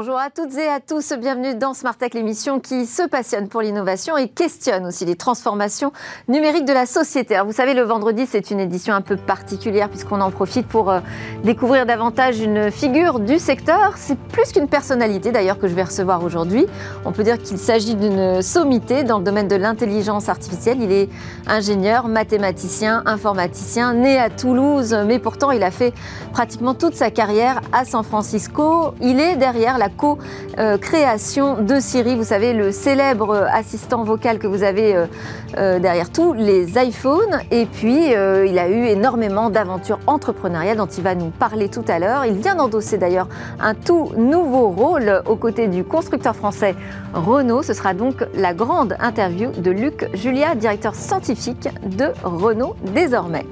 Bonjour à toutes et à tous, bienvenue dans Smart Tech, l'émission qui se passionne pour l'innovation et questionne aussi les transformations numériques de la société. Alors vous savez, le vendredi, c'est une édition un peu particulière puisqu'on en profite pour euh, découvrir davantage une figure du secteur. C'est plus qu'une personnalité d'ailleurs que je vais recevoir aujourd'hui. On peut dire qu'il s'agit d'une sommité dans le domaine de l'intelligence artificielle. Il est ingénieur, mathématicien, informaticien, né à Toulouse, mais pourtant il a fait pratiquement toute sa carrière à San Francisco. Il est derrière la co-création de Siri. Vous savez, le célèbre assistant vocal que vous avez euh, euh, derrière tous les iPhones. Et puis, euh, il a eu énormément d'aventures entrepreneuriales dont il va nous parler tout à l'heure. Il vient d'endosser d'ailleurs un tout nouveau rôle aux côtés du constructeur français Renault. Ce sera donc la grande interview de Luc Julia, directeur scientifique de Renault désormais.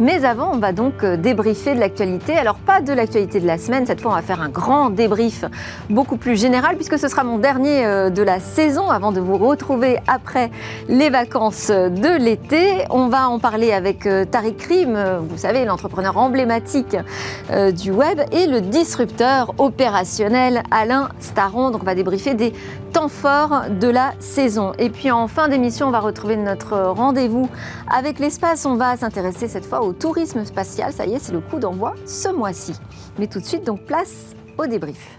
Mais avant, on va donc débriefer de l'actualité. Alors, pas de l'actualité de la semaine. Cette fois, on va faire un grand débrief beaucoup plus général, puisque ce sera mon dernier euh, de la saison avant de vous retrouver après les vacances de l'été. On va en parler avec euh, Tariq Krim, euh, vous savez, l'entrepreneur emblématique du web, et le disrupteur opérationnel Alain Staron. Donc on va débriefer des temps forts de la saison. Et puis en fin d'émission, on va retrouver notre rendez-vous avec l'espace. On va s'intéresser cette fois au tourisme spatial. Ça y est, c'est le coup d'envoi ce mois-ci. Mais tout de suite, donc place au débrief.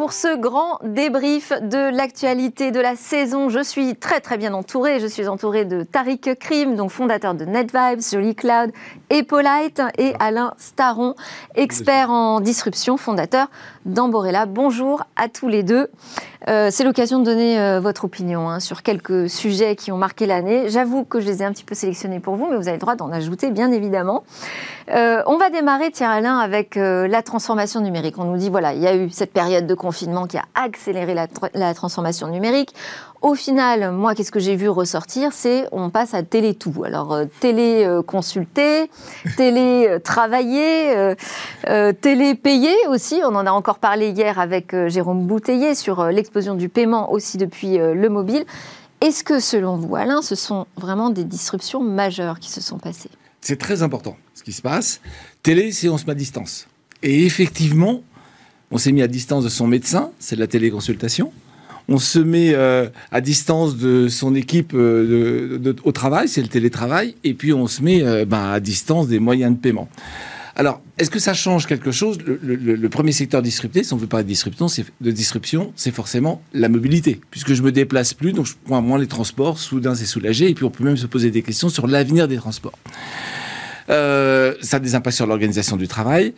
Pour ce grand débrief de l'actualité de la saison. Je suis très très bien entourée. Je suis entourée de Tariq Krim, donc fondateur de NetVibes, Jolie Cloud et Polite, et Alain Staron, expert en disruption, fondateur d'Amborella. Bonjour à tous les deux. Euh, c'est l'occasion de donner euh, votre opinion hein, sur quelques sujets qui ont marqué l'année. J'avoue que je les ai un petit peu sélectionnés pour vous, mais vous avez le droit d'en ajouter, bien évidemment. Euh, on va démarrer, Thierry Alain, avec la transformation numérique. On nous dit, voilà, il y a eu cette période de confinement qui a accéléré la, la transformation numérique. Au final, moi, qu'est-ce que j'ai vu ressortir? C'est on passe à télé tout. Alors, télé consulter, télé travailler, télé payer aussi. On en a encore parlé hier avec Jérôme Bouteiller sur l'explosion du paiement aussi depuis euh, le mobile. Est-ce que, selon vous, Alain, ce sont vraiment des disruptions majeures qui se sont passées? C'est très important ce qui se passe. Télé, met à distance. Et effectivement, on s'est mis à distance de son médecin, c'est de la téléconsultation. On se met euh, à distance de son équipe euh, au travail, c'est le télétravail. Et puis on se met ben, à distance des moyens de paiement. Alors, est-ce que ça change quelque chose? Le, premier secteur disrupté, si on veut parler de disruption, c'est, forcément la mobilité. Puisque je me déplace plus, donc je prends moins les transports, soudain c'est soulagé, et puis on peut même se poser des questions sur l'avenir des transports. Euh, ça a des impacts sur l'organisation du travail.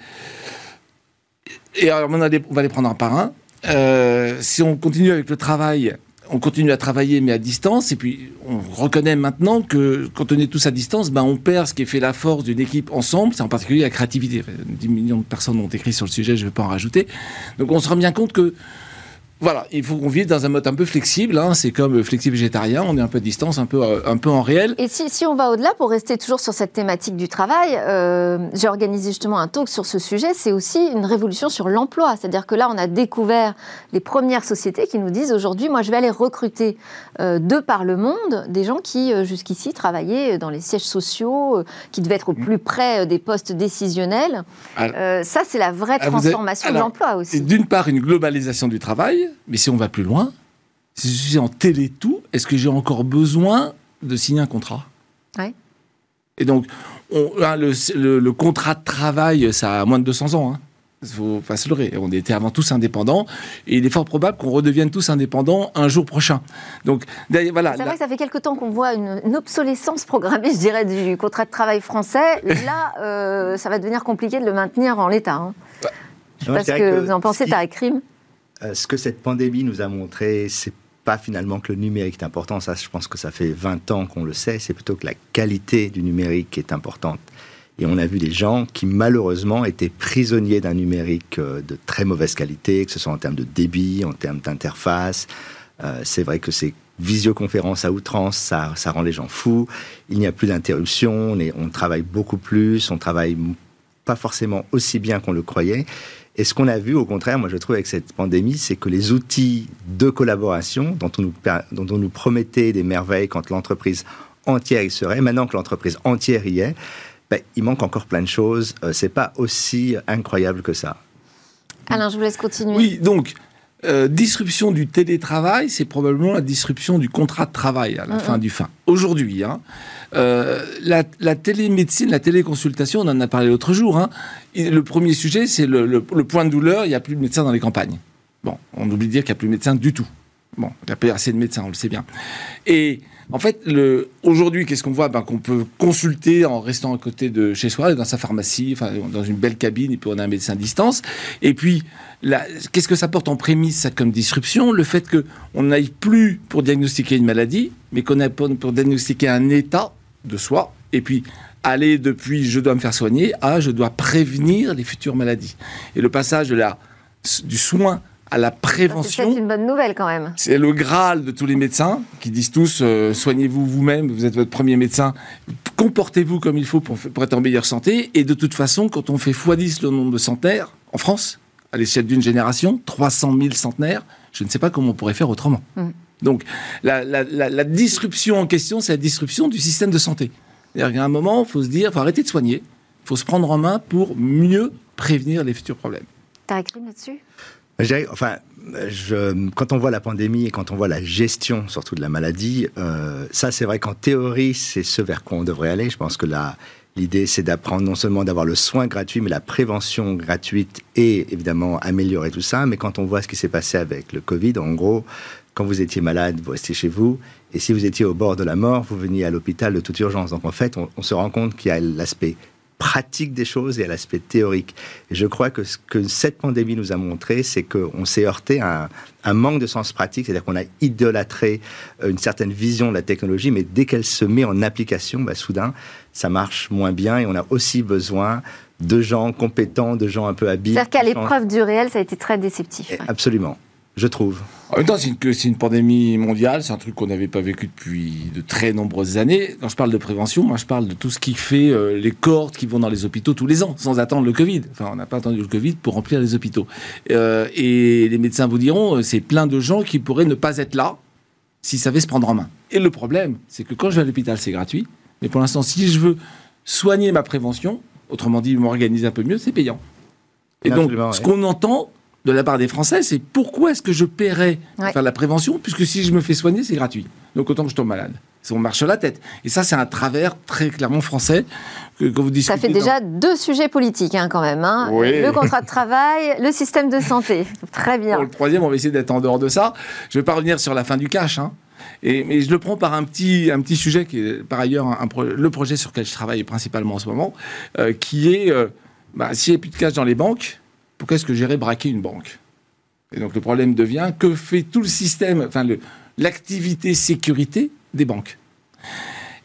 Et alors, on, va les prendre un par un. Euh, si on continue avec le travail, on continue à travailler, mais à distance. Et puis, on reconnaît maintenant que quand on est tous à distance, ben, on perd ce qui fait la force d'une équipe ensemble. C'est en particulier la créativité. 10 millions de personnes ont écrit sur le sujet, je ne vais pas en rajouter. Donc, on se rend bien compte que voilà, il faut qu'on vive dans un mode un peu flexible. Hein. C'est comme flexible végétarien, on est un peu à distance, un peu, euh, un peu en réel. Et si, si on va au-delà, pour rester toujours sur cette thématique du travail, euh, j'ai organisé justement un talk sur ce sujet. C'est aussi une révolution sur l'emploi. C'est-à-dire que là, on a découvert les premières sociétés qui nous disent aujourd'hui, moi, je vais aller recruter euh, de par le monde des gens qui, jusqu'ici, travaillaient dans les sièges sociaux, qui devaient être au plus près des postes décisionnels. ça, c'est la vraie ah, transformation de l'emploi aussi. D'une part, une globalisation du travail mais si on va plus loin, si je suis en télétout, est-ce que j'ai encore besoin de signer un contrat? Oui. Et donc, on, le, contrat de travail, ça a moins de 200 ans. Hein. Il faut pas se leurrer. On était avant tous indépendants et il est fort probable qu'on redevienne tous indépendants un jour prochain. Donc, voilà. C'est vrai que ça fait quelque temps qu'on voit une, obsolescence programmée, je dirais, du contrat de travail français. Là, euh, ça va devenir compliqué de le maintenir en l'état. Hein. Bah, je ne sais pas ce que, vous en pensez, si... Crime? Euh, ce que cette pandémie nous a montré, c'est pas finalement que le numérique est important, ça je pense que ça fait 20 ans qu'on le sait, c'est plutôt que la qualité du numérique est importante. Et on a vu des gens qui malheureusement étaient prisonniers d'un numérique euh, de très mauvaise qualité, que ce soit en termes de débit, en termes d'interface. Euh, c'est vrai que ces visioconférences à outrance, ça, ça rend les gens fous. Il n'y a plus d'interruption, on, on travaille beaucoup plus, on travaille pas forcément aussi bien qu'on le croyait. Et ce qu'on a vu, au contraire, moi je trouve avec cette pandémie, c'est que les outils de collaboration dont on nous, dont on nous promettait des merveilles quand l'entreprise entière y serait, maintenant que l'entreprise entière y est, ben, il manque encore plein de choses. Euh, c'est pas aussi incroyable que ça. Alain, je vous laisse continuer. Oui, donc, euh, disruption du télétravail, c'est probablement la disruption du contrat de travail à la fin du fin. Aujourd'hui, hein, euh, la, télémédecine, la téléconsultation, on en a parlé l'autre jour. Hein, le premier sujet, c'est le, point de douleur. Il n'y a plus de médecins dans les campagnes. Bon, on oublie de dire qu'il n'y a plus de médecins du tout. Bon, il n'y a pas assez de médecins, on le sait bien. Et en fait, aujourd'hui, qu'est-ce qu'on voit? Ben, Qu'on peut consulter en restant à côté de chez soi, dans sa pharmacie, enfin, dans une belle cabine, et puis on a un médecin à distance. Et puis, qu'est-ce que ça porte en prémisse, ça, comme disruption? Le fait qu'on n'aille plus pour diagnostiquer une maladie, mais qu'on aille pour diagnostiquer un état de soi. Et puis, aller depuis je dois me faire soigner à je dois prévenir les futures maladies. Et le passage de la, du soin à la prévention. C'est une bonne nouvelle quand même. C'est le Graal de tous les médecins qui disent tous euh, soignez-vous vous-même, vous êtes votre premier médecin, comportez-vous comme il faut pour, pour, être en meilleure santé. Et de toute façon, quand on fait x10 le nombre de centenaires en France, à l'échelle d'une génération, 300 000 centenaires, je ne sais pas comment on pourrait faire autrement. Mm. Donc la, la, la, disruption en question, c'est la disruption du système de santé. C'est-à-dire qu'à un moment, il faut se dire, il faut arrêter de soigner, il faut se prendre en main pour mieux prévenir les futurs problèmes. T'as écrit là-dessus? Enfin, quand on voit la pandémie et quand on voit la gestion, surtout de la maladie, euh, ça, c'est vrai qu'en théorie, c'est ce vers quoi on devrait aller. Je pense que l'idée, c'est d'apprendre non seulement d'avoir le soin gratuit, mais la prévention gratuite et évidemment améliorer tout ça. Mais quand on voit ce qui s'est passé avec le Covid, en gros, quand vous étiez malade, vous restiez chez vous. Et si vous étiez au bord de la mort, vous veniez à l'hôpital de toute urgence. Donc en fait, on se rend compte qu'il y a l'aspect pratique des choses et à l'aspect théorique. Et je crois que ce que cette pandémie nous a montré, c'est qu'on s'est heurté à un, manque de sens pratique, c'est-à-dire qu'on a idolâtré euh, une certaine vision de la technologie, mais dès qu'elle se met en application, bah, soudain, ça marche moins bien et on a aussi besoin de gens compétents, de gens un peu habiles. C'est-à-dire qu'à l'épreuve du réel, ça a été très déceptif. Absolument je trouve. En même temps, c'est une, une, pandémie mondiale, c'est un truc qu'on n'avait pas vécu depuis de très nombreuses années. Quand je parle de prévention, moi je parle de tout ce qui fait euh, les cordes qui vont dans les hôpitaux tous les ans, sans attendre le Covid. Enfin, on n'a pas attendu le Covid pour remplir les hôpitaux. Euh, et les médecins vous diront, euh, c'est plein de gens qui pourraient ne pas être là s'ils savaient se prendre en main. Et le problème, c'est que quand je vais à l'hôpital, c'est gratuit. Mais pour l'instant, si je veux soigner ma prévention, autrement dit, m'organiser un peu mieux, c'est payant. Et donc, ce qu'on entend, de la part des Français, c'est pourquoi est-ce que je paierais faire la prévention, puisque si je me fais soigner, c'est gratuit. Donc autant que je tombe malade. On marche la tête. Et ça, c'est un travers très clairement français que, vous discutez. Ça fait déjà deux sujets politiques, hein, quand même. Hein. Le contrat de travail, le système de santé. Très bien. Pour le troisième, on va essayer d'être en dehors de ça. Je ne vais pas revenir sur la fin du cash. Hein. Et, mais je le prends par un petit, un petit sujet qui est par ailleurs un, le projet sur lequel je travaille principalement en ce moment, euh, qui est euh, bah, s'il n'y a plus de cash dans les banques, pourquoi est-ce que j'irais braquer une banque? Et donc le problème devient que fait tout le système, enfin l'activité sécurité des banques?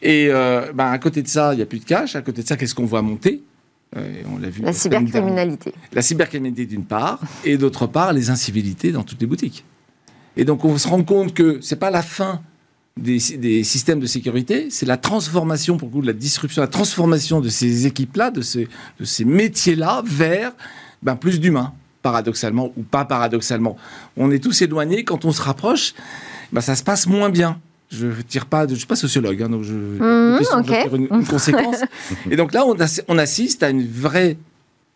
Et euh, ben, à côté de ça, il n'y a plus de cash. À côté de ça, qu'est-ce qu'on voit monter? Euh, on l'a vu La cybercriminalité. La cybercriminalité d'une part, et d'autre part, les incivilités dans toutes les boutiques. Et donc on se rend compte que c'est pas la fin des, systèmes de sécurité, c'est la transformation, pour le coup, de la disruption, la transformation de ces équipes-là, de ces, de ces métiers-là, vers ben, plus d'humains, paradoxalement ou pas paradoxalement. On est tous éloignés, quand on se rapproche, ben, ça se passe moins bien. Je ne tire pas, je suis pas sociologue, hein, donc je, mmh, une, conséquence. Et donc là, on, assiste à une vraie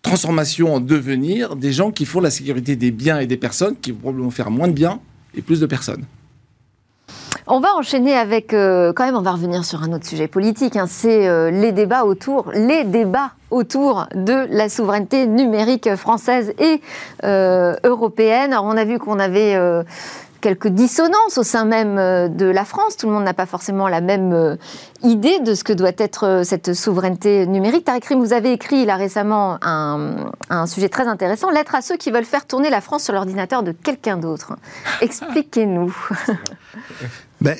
transformation en devenir des gens qui font la sécurité des biens et des personnes, qui vont probablement faire moins de biens et plus de personnes. On va enchaîner avec, euh, quand même, on va revenir sur un autre sujet politique. Hein. c'est euh, les débats autour, les débats autour de la souveraineté numérique française et euh, européenne. Alors, on a vu qu'on avait quelques dissonances au sein même de la France. Tout le monde n'a pas forcément la même idée de ce que doit être cette souveraineté numérique. Tariq Rim, vous avez écrit récemment un, sujet très intéressant, Lettre à ceux qui veulent faire tourner la France sur l'ordinateur de quelqu'un d'autre. Expliquez-nous. ben,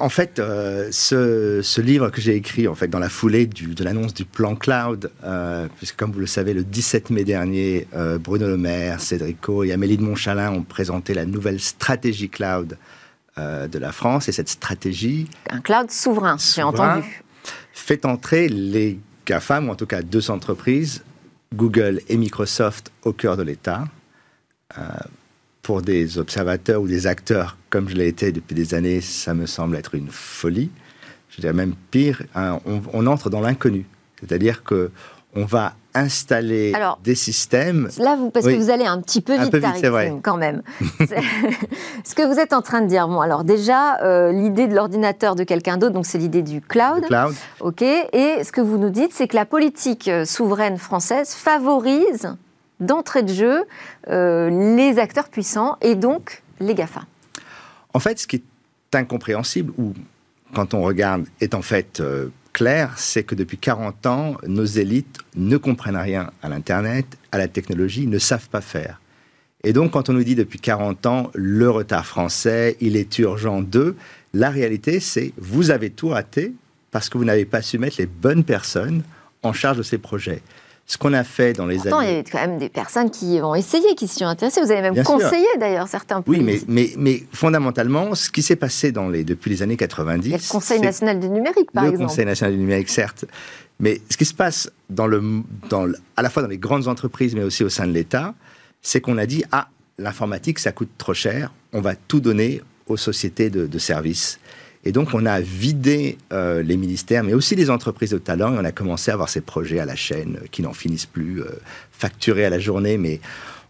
En fait, euh, ce, livre que j'ai écrit en fait, dans la foulée de l'annonce du plan Cloud, euh, puisque comme vous le savez, le 17 mai dernier, euh, Bruno Le Maire, Cédrico et Amélie de Montchalin ont présenté la nouvelle stratégie cloud de la France. Et cette stratégie... Un cloud souverain, j'ai entendu. Fait entrer les GAFAM, ou en tout cas deux entreprises, Google et Microsoft, au cœur de l'État pour des observateurs ou des acteurs comme je l'ai été depuis des années, ça me semble être une folie. Je dirais même pire, hein, on, entre dans l'inconnu. C'est-à-dire que on va installer des systèmes. Là, vous, parce que vous allez un petit peu vite, un quand même. ce que vous êtes en train de dire, bon, alors déjà, euh, l'idée de l'ordinateur de quelqu'un d'autre, donc c'est l'idée du cloud. cloud. Ok. Et ce que vous nous dites, c'est que la politique euh, souveraine française favorise d'entrée de jeu euh, les acteurs puissants et donc les GAFA. En fait, ce qui est incompréhensible, ou quand on regarde, est en fait clair, c'est que depuis 40 ans, nos élites ne comprennent rien à l'Internet, à la technologie, ne savent pas faire. Et donc, quand on nous dit depuis 40 ans, le retard français, il est urgent d'eux, la réalité, c'est vous avez tout raté parce que vous n'avez pas su mettre les bonnes personnes en charge de ces projets ce qu'on a fait dans les Pourtant, années. il y a quand même des personnes qui ont essayé, qui s'y sont intéressées. Vous avez même conseillé d'ailleurs certains pays. Oui, mais, mais, mais, fondamentalement, ce qui s'est passé dans les, depuis les années 90. Il y a le Conseil national du numérique, par exemple. Le Conseil national du numérique, certes. Mais ce qui se passe dans le, dans à la fois dans les grandes entreprises, mais aussi au sein de l'État, c'est qu'on a dit ah, l'informatique, ça coûte trop cher, on va tout donner aux sociétés de, de services. Et donc, on a vidé euh, les ministères, mais aussi les entreprises de talent, et on a commencé à avoir ces projets à la chaîne qui n'en finissent plus, euh, facturés à la journée, mais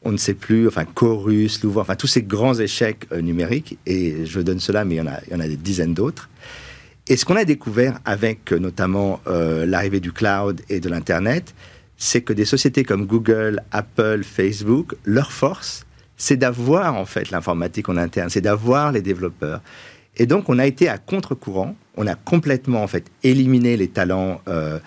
on ne sait plus, enfin, Chorus, Louvre, enfin, tous ces grands échecs euh, numériques, et je donne cela, mais il y en a, il y en a des dizaines d'autres. Et ce qu'on a découvert avec notamment l'arrivée du cloud et de l'Internet, c'est que des sociétés comme Google, Apple, Facebook, leur force, c'est d'avoir en fait l'informatique en interne, c'est d'avoir les développeurs. Et donc, on a été à contre-courant. On a complètement, en fait, éliminé les talents euh,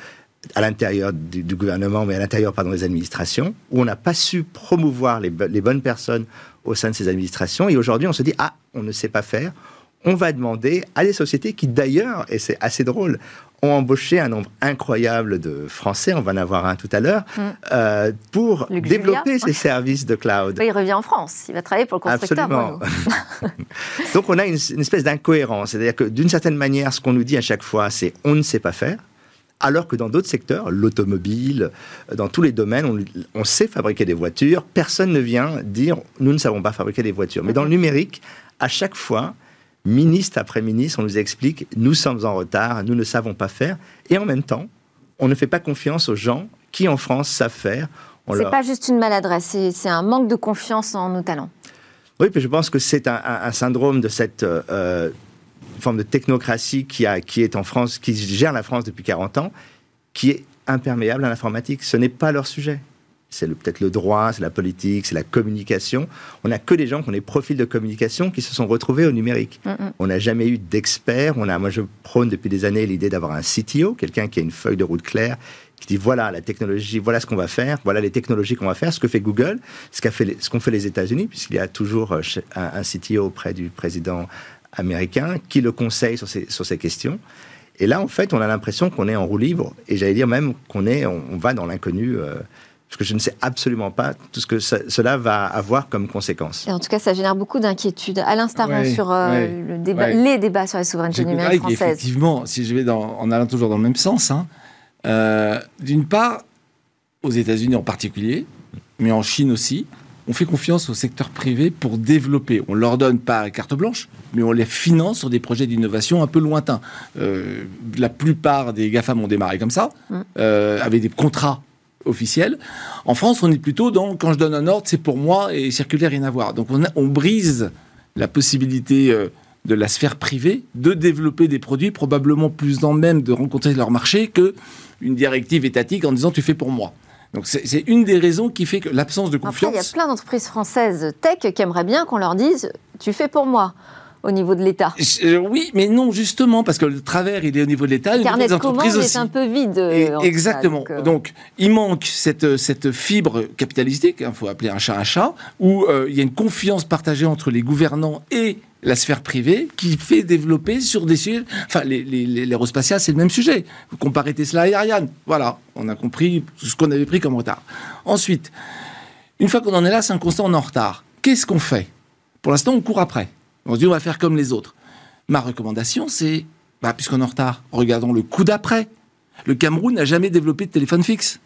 à l'intérieur du, gouvernement, mais à l'intérieur, pardon, des administrations, où on n'a pas su promouvoir les, les, bonnes personnes au sein de ces administrations. Et aujourd'hui, on se dit, ah, on ne sait pas faire. On va demander à des sociétés qui, d'ailleurs, et c'est assez drôle, ont embauché un nombre incroyable de Français, on va en avoir un tout à l'heure, mm. euh, pour développer ces services de cloud. il revient en France, il va travailler pour le constructeur. Absolument. Donc on a une, espèce d'incohérence, c'est-à-dire que d'une certaine manière, ce qu'on nous dit à chaque fois, c'est on ne sait pas faire. Alors que dans d'autres secteurs, l'automobile, dans tous les domaines, on, on, sait fabriquer des voitures. Personne ne vient dire nous ne savons pas fabriquer des voitures. Mais dans le numérique, à chaque fois, ministre après ministre, on nous explique nous sommes en retard, nous ne savons pas faire, et en même temps, on ne fait pas confiance aux gens qui en France savent faire. C'est n'est pas juste une maladresse, c'est un manque de confiance en nos talents. Oui, puis je pense que c'est un, syndrome de cette euh, forme de technocratie qui, a, qui est en France, qui gère la France depuis 40 ans, qui est imperméable à l'informatique. Ce n'est pas leur sujet c'est peut-être le droit, c'est la politique, c'est la communication. On n'a que des gens qui ont des profils de communication qui se sont retrouvés au numérique. Mm, mm. On n'a jamais eu d'experts. On a, moi, je prône depuis des années l'idée d'avoir un CTO, quelqu'un qui a une feuille de route claire, qui dit voilà la technologie, voilà ce qu'on va faire, voilà les technologies qu'on va faire, ce que fait Google, ce qu'ont fait, ce fait les États-Unis, puisqu'il y a toujours euh, un, un CTO auprès du président américain qui le conseille sur ces, sur ces questions. Et là, en fait, on a l'impression qu'on est en roue libre, et j'allais dire même qu'on est, on, va dans l'inconnu. Euh, parce que je ne sais absolument pas tout ce que cela va avoir comme conséquence. Et en tout cas, ça génère beaucoup d'inquiétudes. À l'instar sur euh, le débat, les débats sur la souveraineté numérique française. Effectivement, si je vais dans, en allant toujours dans le même sens, hein, euh, d'une part, aux États-Unis en particulier, mais en Chine aussi, on fait confiance au secteur privé pour développer. On leur donne pas carte blanche, mais on les finance sur des projets d'innovation un peu lointains. Euh, la plupart des GAFAM ont démarré comme ça, mm. avec des contrats officielle. En France, on est plutôt dans quand je donne un ordre, c'est pour moi et circulaire rien à voir. Donc on, brise la possibilité euh, de la sphère privée de développer des produits probablement plus en même de rencontrer leur marché que une directive étatique en disant tu fais pour moi. Donc c'est une des raisons qui fait que l'absence de confiance. il y a plein d'entreprises françaises tech qui aimeraient bien qu'on leur dise tu fais pour moi au niveau de l'État. Euh, oui, mais non, justement, parce que le travers, il est au niveau de l'État. Le carnet de commandes est un peu vide. Euh, exactement. Euh. Donc, il manque cette, cette fibre capitalistique, il hein, faut appeler un chat un chat, où il y a une confiance partagée entre les gouvernants et la sphère privée qui fait développer sur des sujets. Enfin, l'aérospatial, c'est le même sujet. Vous comparez Tesla et Ariane. Voilà, on a compris ce qu'on avait pris comme retard. Ensuite, une fois qu'on en est là, c'est un constat, on est en retard. Qu'est-ce qu'on fait? Pour l'instant, on court après. On se dit, on va faire comme les autres. Ma recommandation, c'est, bah, puisqu'on est en retard, regardons le coup d'après. Le Cameroun n'a jamais développé de téléphone fixe.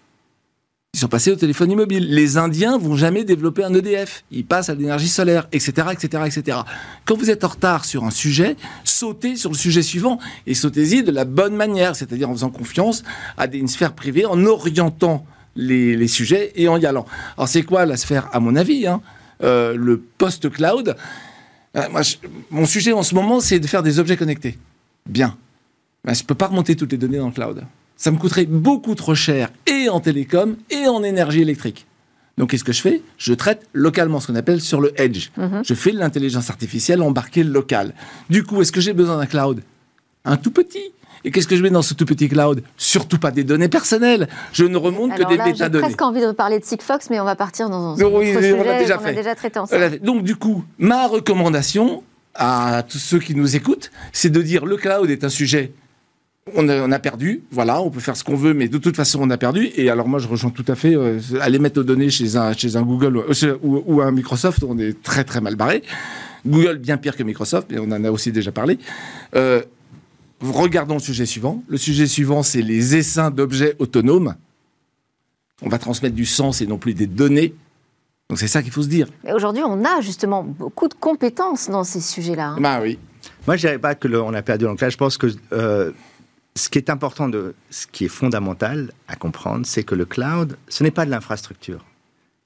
Ils sont passés au téléphone immobile. Les Indiens vont jamais développer un EDF. Ils passent à l'énergie solaire, etc., etc., etc. Quand vous êtes en retard sur un sujet, sautez sur le sujet suivant et sautez-y de la bonne manière, c'est-à-dire en faisant confiance à une sphère privée, en orientant les, sujets et en y allant. Alors c'est quoi la sphère, à mon avis hein? Euh, Le post-cloud. Euh, mon sujet en ce moment, c'est de faire des objets connectés. Bien. Mais je ne peux pas remonter toutes les données dans le cloud ça me coûterait beaucoup trop cher et en télécom et en énergie électrique. Donc, qu'est-ce que je fais? Je traite localement, ce qu'on appelle sur le edge. Mhm. Je fais de l'intelligence artificielle embarquée locale. Du coup, est-ce que j'ai besoin d'un cloud? Un tout petit. Et qu'est-ce que je mets dans ce tout petit cloud? Surtout pas des données personnelles. Je ne remonte que des métadonnées. J'ai presque envie de parler de Sigfox, mais on va partir dans un oui, sujet on l'a déjà, fait. déjà traité ensemble. Donc, du coup, ma recommandation à tous ceux qui nous écoutent, c'est de dire le cloud est un sujet on a, perdu, voilà, on peut faire ce qu'on veut, mais de toute façon, on a perdu. Et alors, moi, je rejoins tout à fait. Euh, aller mettre nos données chez un, chez un Google euh, ou, un Microsoft, on est très, très mal barré. Google, bien pire que Microsoft, mais on en a aussi déjà parlé. Euh, regardons le sujet suivant. Le sujet suivant, c'est les essaims d'objets autonomes. On va transmettre du sens et non plus des données. Donc, c'est ça qu'il faut se dire. Mais aujourd'hui, on a justement beaucoup de compétences dans ces sujets-là. Hein. Bah oui. Moi, je dirais pas que on a perdu. Donc là, je pense que ce qui est important, de, ce qui est fondamental à comprendre, c'est que le cloud, ce n'est pas de l'infrastructure,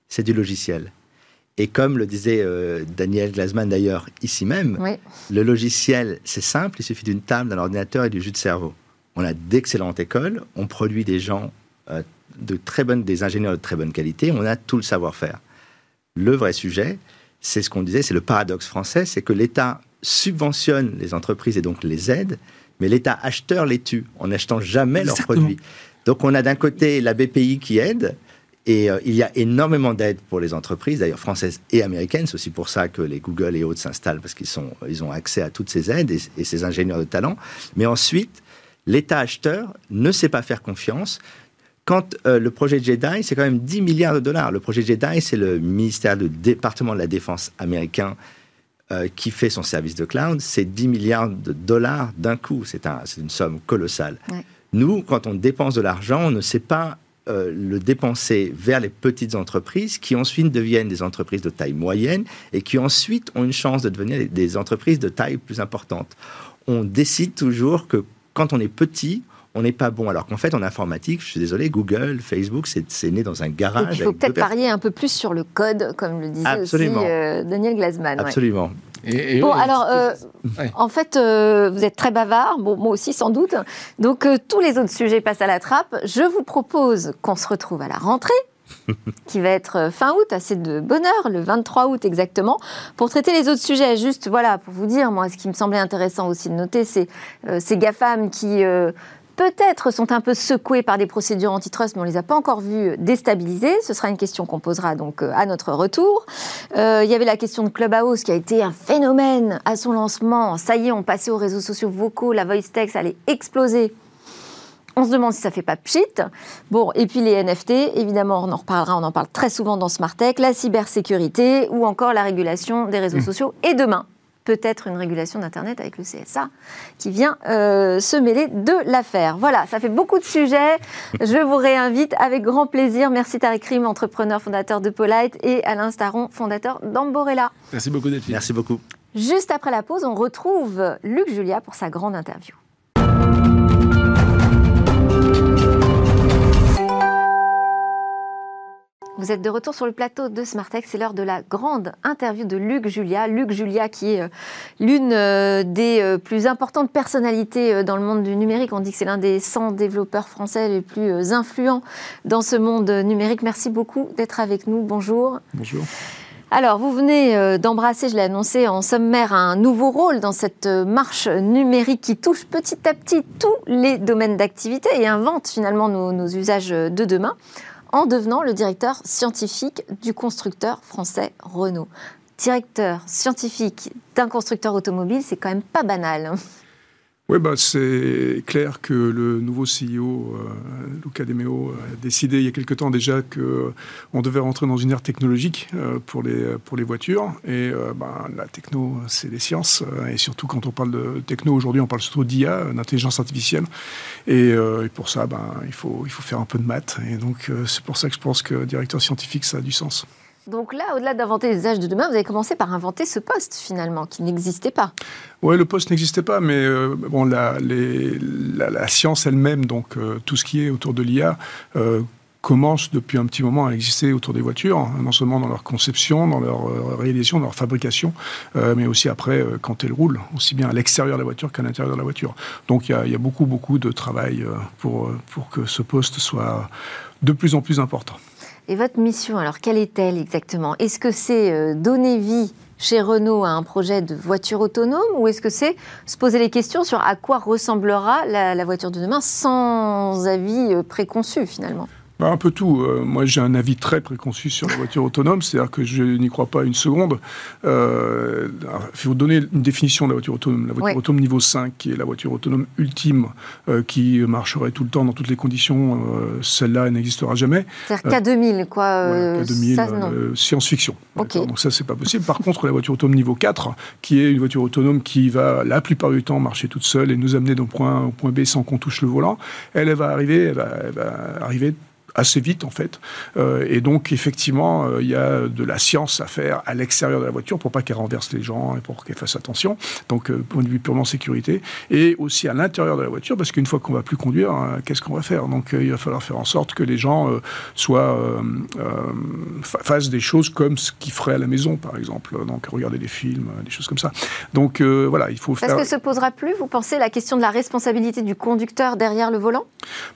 c'est du logiciel. Et comme le disait euh, Daniel Glasman d'ailleurs ici même, le logiciel, c'est simple, il suffit d'une table, d'un ordinateur et du jus de cerveau. On a d'excellentes écoles, on produit des gens euh, de très bonnes, des ingénieurs de très bonne qualité, on a tout le savoir-faire. Le vrai sujet, c'est ce qu'on disait, c'est le paradoxe français, c'est que l'État subventionne les entreprises et donc les aide, mais l'État acheteur les tue en n'achetant jamais leurs produits. Donc on a d'un côté la BPI qui aide, et euh, il y a énormément d'aide pour les entreprises, d'ailleurs françaises et américaines. C'est aussi pour ça que les Google et autres s'installent, parce qu'ils ils ont accès à toutes ces aides et, ces ingénieurs de talent. Mais ensuite, l'État acheteur ne sait pas faire confiance. Quand euh, le projet Jedi, c'est quand même 10 milliards de dollars. Le projet Jedi, c'est le ministère du département de la défense américain euh, qui fait son service de cloud, c'est 10 milliards de dollars d'un coup. C'est une somme colossale. Nous, quand on dépense de l'argent, on ne sait pas euh, le dépenser vers les petites entreprises qui ensuite deviennent des entreprises de taille moyenne et qui ensuite ont une chance de devenir des entreprises de taille plus importante. On décide toujours que quand on est petit, on n'est pas bon. Alors qu'en fait, en informatique, je suis désolé, Google, Facebook, c'est né dans un garage. il faut peut-être parier un peu plus sur le code, comme le disait aussi euh, Daniel Glasman. Absolument. Bon, alors, euh, en fait, euh, vous êtes très bavard, bon, moi aussi sans doute. Donc, tous les autres sujets passent à la trappe. Je vous propose qu'on se retrouve à la rentrée qui va être fin août, assez de bonheur, le 23 août exactement, pour traiter les autres sujets. Juste, voilà, pour vous dire, moi, ce qui me semblait intéressant aussi de noter, c'est ces GAFAM qui peut-être sont un peu secoués par des procédures antitrust, mais on ne les a pas encore vus déstabilisés. Ce sera une question qu'on posera donc euh, à notre retour. Euh, il y avait la question de Clubhouse qui a été un phénomène à son lancement. Ça y est, on passait aux réseaux sociaux vocaux, la voice text allait exploser. On se demande si ça fait pas pchit. Bon, et puis les NFT, évidemment, on en reparlera, on en parle très souvent dans Smart Tech, la cybersécurité ou encore la régulation des réseaux mmh. sociaux. Et demain, peut-être une régulation d'Internet avec le CSA qui vient euh, se mêler de l'affaire. Voilà, ça fait beaucoup de sujets. Je vous réinvite avec grand plaisir. Merci Tariq Rim, entrepreneur fondateur de Polite, et Alain Staron, fondateur d'Amborella. Merci beaucoup Delphine. Merci beaucoup. Juste après la pause, on retrouve Luc Julia pour sa grande interview. Vous êtes de retour sur le plateau de Smartex. C'est l'heure de la grande interview de Luc Julia. Luc Julia, qui est euh, l'une euh, des euh, plus importantes personnalités dans le monde du numérique. On dit que c'est l'un des 100 développeurs français les plus influents dans ce monde numérique. Merci beaucoup d'être avec nous. Bonjour. Bonjour. Alors, vous venez d'embrasser, je l'ai annoncé en sommaire, un nouveau rôle dans cette marche numérique qui touche petit à petit tous les domaines d'activité et invente finalement nos, nos usages de demain en devenant le directeur scientifique du constructeur français Renault. Directeur scientifique d'un constructeur automobile, c'est quand même pas banal. Oui, bah, c'est clair que le nouveau CEO, euh, Luca De Meo, a décidé il y a quelque temps déjà qu'on devait rentrer dans une ère technologique euh, pour, les, pour les voitures. Et euh, bah, la techno, c'est les sciences. et surtout, quand on parle de techno aujourd'hui, on parle surtout d'IA, d'intelligence artificielle. Et, pour ça, bah, il, faut, il faut faire un peu de maths. Et donc, c'est pour ça que je pense que directeur scientifique, ça a du sens. Donc là, au-delà d'inventer les âges de demain, vous avez commencé par inventer ce poste finalement, qui n'existait pas. Oui, le poste n'existait pas, mais euh, bon, la, science elle-même, donc euh, tout ce qui est autour de l'IA, euh, commence depuis un petit moment à exister autour des voitures, hein, non seulement dans leur conception, dans leur réalisation, dans leur fabrication, mais aussi après quand elles roulent, aussi bien à l'extérieur de la voiture qu'à l'intérieur de la voiture. Donc il y, a beaucoup, beaucoup de travail pour que ce poste soit de plus en plus important. Et votre mission, alors, quelle est-elle exactement? Est-ce que c'est euh, donner vie chez Renault à un projet de voiture autonome ou est-ce que c'est se poser les questions sur à quoi ressemblera la voiture de demain sans avis euh, préconçu finalement? Un peu tout. Euh, moi, j'ai un avis très préconçu sur la voiture autonome, c'est-à-dire que je n'y crois pas une seconde. Euh, il faut donner une définition de la voiture autonome. La voiture autonome niveau 5, qui est la voiture autonome ultime, euh, qui marcherait tout le temps dans toutes les conditions, celle-là, elle n'existera jamais. C'est-à-dire K2000, quoi. K2000, science-fiction. Donc ça, c'est pas possible. Par contre, la voiture autonome niveau 4, qui est une voiture autonome qui va la plupart du temps marcher toute seule et nous amener d'un point A au point B sans qu'on touche le volant, elle, elle va arriver, elle va, elle va arriver assez vite en fait. Euh, et donc effectivement, euh, il y a de la science à faire à l'extérieur de la voiture pour pas qu'elle renverse les gens et pour qu'elle fasse attention. Donc euh, point de vue purement sécurité et aussi à l'intérieur de la voiture parce qu'une fois qu'on va plus conduire, qu'est-ce qu'on va faire? Donc il va falloir faire en sorte que les gens soient fassent des choses comme ce qu'ils feraient à la maison par exemple. Donc regarder des films, des choses comme ça. Donc voilà, il faut faire. Est-ce que se posera plus, vous pensez, la question de la responsabilité du conducteur derrière le volant?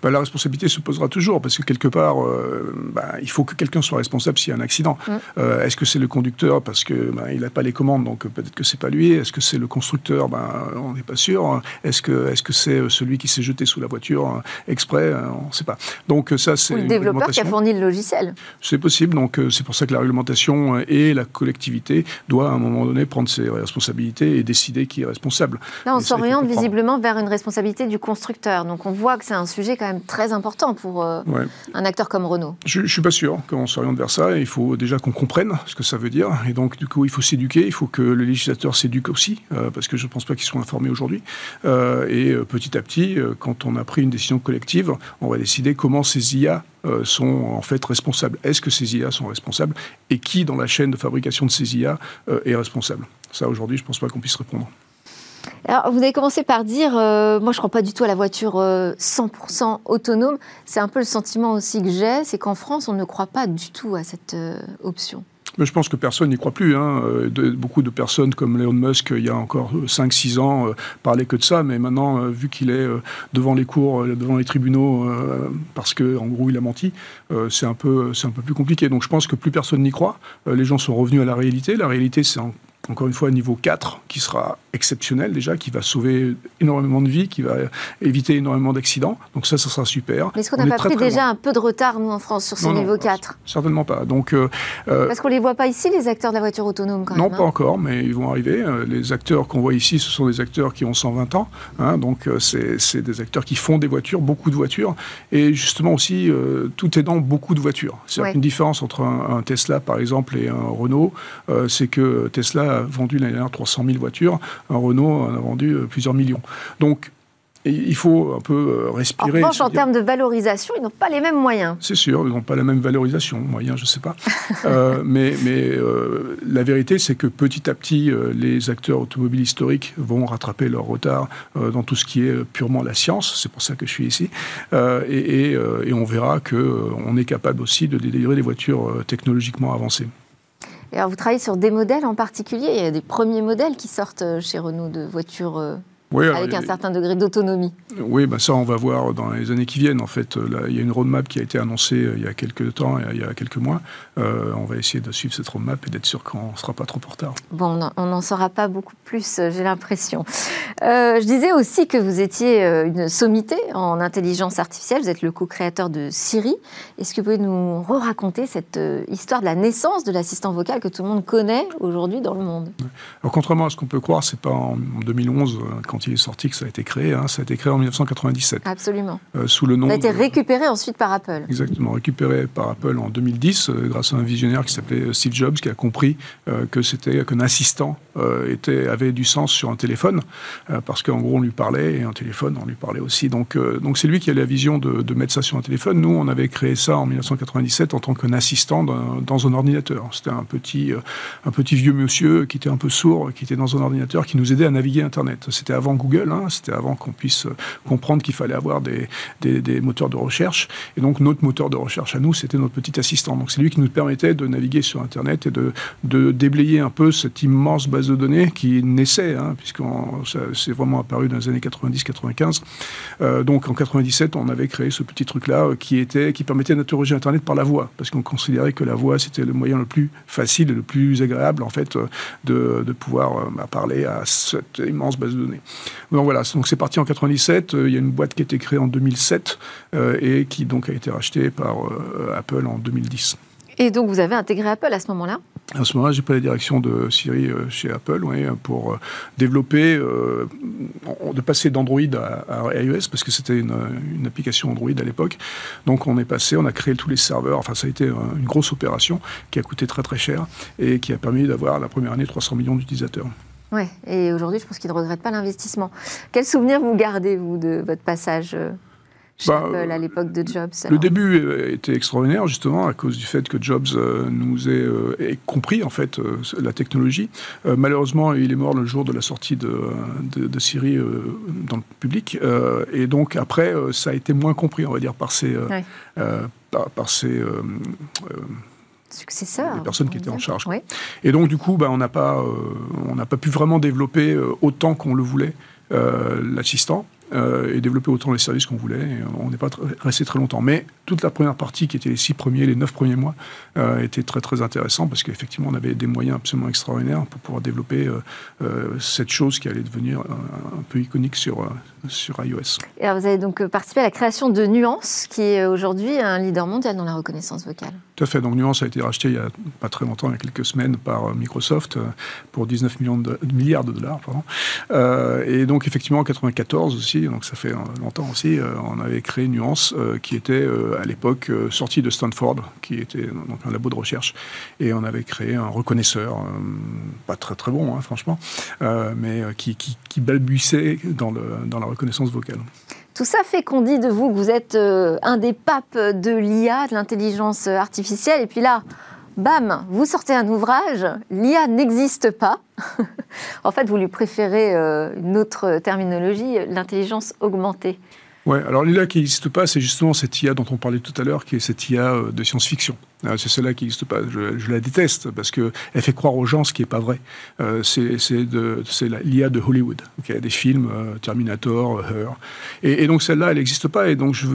Ben, La responsabilité se posera toujours parce que quelque part, euh, bah, il faut que quelqu'un soit responsable s'il y a un accident. Mm. Euh, est-ce que c'est le conducteur parce que bah, n'a pas les commandes, donc peut-être que c'est pas lui. Est-ce que c'est le constructeur ben, On n'est pas sûr. Est-ce que est-ce que c'est celui qui s'est jeté sous la voiture euh, exprès On ne sait pas. Donc ça, c'est le développeur qui a fourni le logiciel. C'est possible. Donc c'est pour ça que la réglementation et la collectivité doivent à un moment donné prendre ses responsabilités et décider qui est responsable. Là, on s'oriente visiblement vers une responsabilité du constructeur. Donc on voit que c'est un sujet quand même très important pour un acteur comme Renault Je ne suis pas sûr qu'on s'oriente vers ça. Il faut déjà qu'on comprenne ce que ça veut dire. Et donc, du coup, il faut s'éduquer. Il faut que le législateur s'éduque aussi, euh, parce que je ne pense pas qu'ils soient informés aujourd'hui. Euh, et euh, petit à petit, quand on a pris une décision collective, on va décider comment ces IA sont en fait responsables. Est-ce que ces IA sont responsables? Et qui, dans la chaîne de fabrication de ces IA, est responsable? Ça, aujourd'hui, je ne pense pas qu'on puisse répondre. Vous avez commencé par dire, euh, moi je ne crois pas du tout à la voiture 100% euh, autonome. C'est un peu le sentiment aussi que j'ai, c'est qu'en France, on ne croit pas du tout à cette euh, option. Je pense que personne n'y croit plus. Hein. beaucoup de personnes comme Elon Musk, il y a encore 5-6 ans, parlaient que de ça. Mais maintenant, vu qu'il est devant les cours, devant les tribunaux, parce qu'en gros, il a menti, c'est un, peu, un peu plus compliqué. Donc je pense que plus personne n'y croit. les gens sont revenus à la réalité. La réalité, c'est encore une fois niveau 4, qui sera exceptionnel déjà, qui va sauver énormément de vies, qui va éviter énormément d'accidents. Donc ça, ça sera super. Mais est-ce qu'on n'a pas pris déjà un peu de retard, nous, en France, sur ce niveau 4 Certainement pas. Donc, euh, euh, Parce qu'on ne les voit pas ici, les acteurs de la voiture autonome, quand non, même. Non, pas hein. encore, mais ils vont arriver. Euh, les acteurs qu'on voit ici, ce sont des acteurs qui ont 120 ans. Hein, donc c'est des acteurs qui font des voitures, beaucoup de voitures. Et justement aussi, tout est dans beaucoup de voitures. C'est une différence entre un, Tesla, par exemple, et un Renault. c'est que Tesla a vendu l'année dernière 300 000 voitures. Un Renault en a vendu euh, plusieurs millions. Donc, il faut un peu euh, respirer. En revanche, en termes de valorisation, ils n'ont pas les mêmes moyens. C'est sûr, ils n'ont pas la même valorisation. Moyens, je ne sais pas. Euh, mais mais la vérité, c'est que petit à petit, les acteurs automobiles historiques vont rattraper leur retard dans tout ce qui est purement la science. C'est pour ça que je suis ici. Et, et, on verra qu'on est capable aussi de délivrer des voitures technologiquement avancées alors, vous travaillez sur des modèles en particulier. Il y a des premiers modèles qui sortent euh, chez Renault de voitures avec un certain degré d'autonomie. Oui, bah ça, on va voir dans les années qui viennent. En fait, là, il y a une roadmap qui a été annoncée euh, il y a quelques temps, il y a quelques mois. Euh, on va essayer de suivre cette roadmap et d'être sûr qu'on ne sera pas trop en retard. Bon, on n'en saura pas beaucoup plus, euh, j'ai l'impression. je disais aussi que vous étiez une sommité en intelligence artificielle. Vous êtes le co-créateur de Siri. Est-ce que vous pouvez nous raconter cette histoire de la naissance de l'assistant vocal que tout le monde connaît aujourd'hui dans le monde? Alors, contrairement à ce qu'on peut croire, c'est pas en 2011 quand quand il est sorti que ça a été créé. Hein. Ça a été créé en 1997. Absolument. sous le nom. Ça a été récupéré ensuite par Apple. Exactement, récupéré par Apple en 2010 grâce à un visionnaire qui s'appelait Steve Jobs qui a compris que c'était qu'un assistant était avait du sens sur un téléphone parce qu'en gros on lui parlait et un téléphone on lui parlait aussi. Donc donc c'est lui qui a la vision de, de mettre ça sur un téléphone. Nous on avait créé ça en 1997 en tant qu'un assistant dans, dans un ordinateur. C'était un petit un petit vieux monsieur qui était un peu sourd, qui était dans un ordinateur, qui nous aidait à naviguer Internet. C'était avant Google, hein, c'était avant qu'on puisse comprendre qu'il fallait avoir des, moteurs de recherche. Et donc notre moteur de recherche à nous, c'était notre petit assistant. Donc c'est lui qui nous permettait de naviguer sur Internet et de, déblayer un peu cette immense base de données qui naissait, hein, puisque c'est vraiment apparu dans les années 90-95. Euh, donc en 97, on avait créé ce petit truc-là qui, était, qui permettait d'interroger Internet par la voix, parce qu'on considérait que la voix, c'était le moyen le plus facile et le plus agréable en fait de, pouvoir euh, bah, parler à cette immense base de données. Donc voilà, donc c'est parti en 97. Euh, il y a une boîte qui a été créée en 2007 euh, et qui donc a été rachetée par Apple en 2010. Et donc vous avez intégré Apple à ce moment-là? À ce moment-là, j'ai pris la direction de Siri chez Apple pour développer, de passer d'Android à, iOS parce que c'était une, une, application Android à l'époque. Donc on est passé, on a créé tous les serveurs. Enfin, ça a été une grosse opération qui a coûté très très cher et qui a permis d'avoir la première année 300 millions d'utilisateurs. Oui, et aujourd'hui, je pense qu'il ne regrette pas l'investissement. Quel souvenir vous gardez, vous, de votre passage euh, chez bah, Apple à l'époque de Jobs Le début euh, était extraordinaire, justement, à cause du fait que Jobs euh, nous ait, compris, en fait, la technologie. malheureusement, il est mort le jour de la sortie de, de, Siri dans le public. et donc, après, ça a été moins compris, on va dire, par ses... par, ses Les personnes qui étaient en charge. Et donc, du coup, bah, on n'a pas, euh, pas pu vraiment développer euh, autant qu'on le voulait euh, l'assistant. Euh, et développer autant les services qu'on voulait. on n'est pas resté très longtemps. Mais toute la première partie, qui était les six premiers, les neuf premiers mois, euh, était très très intéressant parce qu'effectivement, on avait des moyens absolument extraordinaires pour pouvoir développer euh, cette chose qui allait devenir un, peu iconique sur, sur iOS. Et vous avez donc participé à la création de Nuance, qui est aujourd'hui un leader mondial dans la reconnaissance vocale. Tout à fait. Donc Nuance a été racheté il n'y a pas très longtemps, il y a quelques semaines, par Microsoft pour 19 millions de, milliards de dollars. Pardon. et donc effectivement, en 94 aussi, donc ça fait euh, longtemps aussi, euh, on avait créé Nuance, euh, qui était à l'époque sorti de Stanford, qui était un labo de recherche, et on avait créé un reconnaisseur, pas très très bon, hein, franchement, mais qui, qui, balbuissait dans la reconnaissance vocale. Tout ça fait qu'on dit de vous que vous êtes un des papes de l'IA, de l'intelligence artificielle, et puis là, bam, vous sortez un ouvrage, l'IA n'existe pas. en fait, vous lui préférez euh, une autre terminologie, l'intelligence augmentée. Oui, alors l'IA qui n'existe pas, c'est justement cette IA dont on parlait tout à l'heure, qui est cette IA euh, de science-fiction. Euh, c'est celle-là qui n'existe pas. Je, la déteste parce qu'elle fait croire aux gens ce qui n'est pas vrai. c'est l'IA de Hollywood. Okay, des films, Terminator, Her. Et, et donc celle-là, elle n'existe pas. Et donc je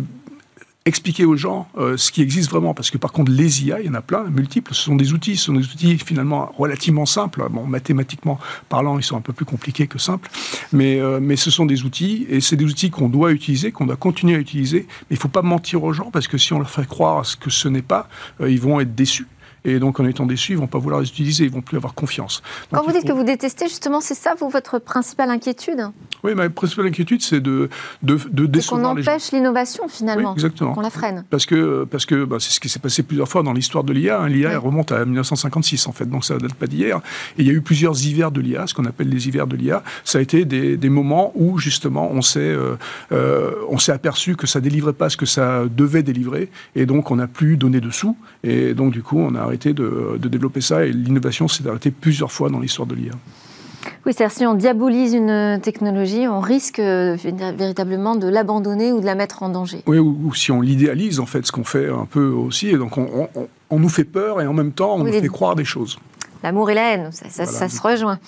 expliquer aux gens euh, ce qui existe vraiment. Parce que par contre, les IA, il y en a plein, multiples. Ce sont des outils, ce sont des outils finalement relativement simples. Bon, mathématiquement parlant, ils sont un peu plus compliqués que simples. Mais, euh, mais ce sont des outils, et c'est des outils qu'on doit utiliser, qu'on doit continuer à utiliser. Mais il ne faut pas mentir aux gens, parce que si on leur fait croire ce que ce n'est pas, euh, ils vont être déçus. Et donc, en étant déçus, ils ne vont pas vouloir les utiliser, ils ne vont plus avoir confiance. Quand vous dites que vous détestez, justement, c'est ça, vous, votre principale inquiétude? Oui, ma principale inquiétude, c'est de, de, de décevoir qu'on empêche l'innovation, finalement. exactement. Qu'on la freine. Parce que parce que bah, c'est ce qui s'est passé plusieurs fois dans l'histoire de l'IA. Hein. L'IA remonte à 1956, en fait, donc ça ne date pas d'hier. Et il y a eu plusieurs hivers de l'IA, ce qu'on appelle les hivers de l'IA. Ça a été des, des moments où, justement, on s'est euh, euh, on s'est aperçu que ça délivrait pas ce que ça devait délivrer. Et donc, on n'a plus donné de sous. Et donc, du coup, on a arrêté de, développer ça et l'innovation s'est arrêtée plusieurs fois dans l'histoire de l'IA. Oui, c'est-à-dire si on diabolise une technologie, on risque euh, véritablement de l'abandonner ou de la mettre en danger. Oui, ou, si on l'idéalise, en fait, ce qu'on fait un peu aussi, et donc on, nous fait peur et en même temps on nous fait croire des choses. L'amour et la haine, ça, se rejoint.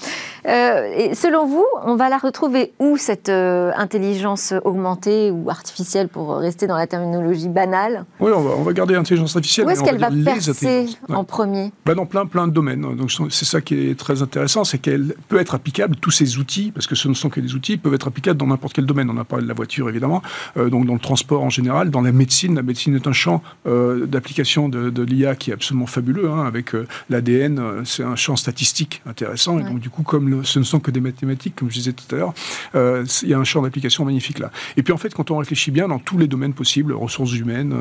Euh, et selon vous, on va la retrouver où cette euh, intelligence augmentée ou artificielle pour rester dans la terminologie banale? Oui, on va, garder l'intelligence artificielle. Où est-ce qu'elle va, percer en premier? Bah, Dans plein, plein de domaines. Donc c'est ça qui est très intéressant, c'est qu'elle peut être applicable, tous ces outils, parce que ce ne sont que des outils, peuvent être applicables dans n'importe quel domaine. On a parlé de la voiture, évidemment, euh, donc dans le transport en général, dans la médecine. La médecine est un champ d'application de, l'IA qui est absolument fabuleux, hein, avec l'ADN. C'est un champ statistique intéressant. Et donc, du coup, comme ce ne sont que des mathématiques, comme je disais tout à l'heure, il y a un champ d'application magnifique là. Et puis, en fait, quand on réfléchit bien dans tous les domaines possibles, ressources humaines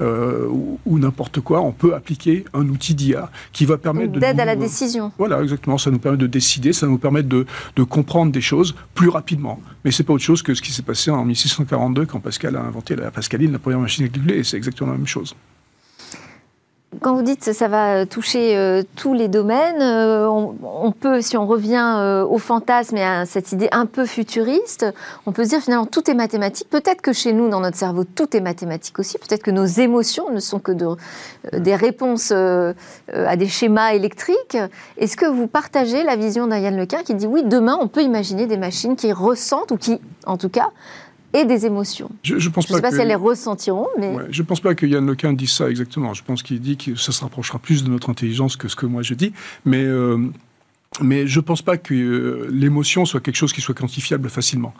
ou, ou n'importe quoi, on peut appliquer un outil d'IA qui va permettre d'aide à la décision. Voilà, exactement. Ça nous permet de décider, ça nous permet de, de comprendre des choses plus rapidement. Mais c'est pas autre chose que ce qui s'est passé en 1642 quand Pascal a inventé la Pascaline, la première machine à calculer, et c'est exactement la même chose. Quand vous dites que ça va toucher euh, tous les domaines, euh, on, peut, si on revient euh, au fantasme et à cette idée un peu futuriste, on peut se dire finalement tout est mathématique. Peut-être que chez nous, dans notre cerveau, tout est mathématique aussi. Peut-être que nos émotions ne sont que de, des réponses à des schémas électriques. Est-ce que vous partagez la vision d'Ariane Lequin qui dit oui, demain, on peut imaginer des machines qui ressentent ou qui, en tout cas, et des émotions. Je ne pense sais pas si elles les ressentiront, mais... je ne pense pas que Yann Lequin dise ça exactement. Je pense qu'il dit que ça se rapprochera plus de notre intelligence que ce que moi je dis. Mais euh, mais je ne pense pas que euh, l'émotion soit quelque chose qui soit quantifiable facilement.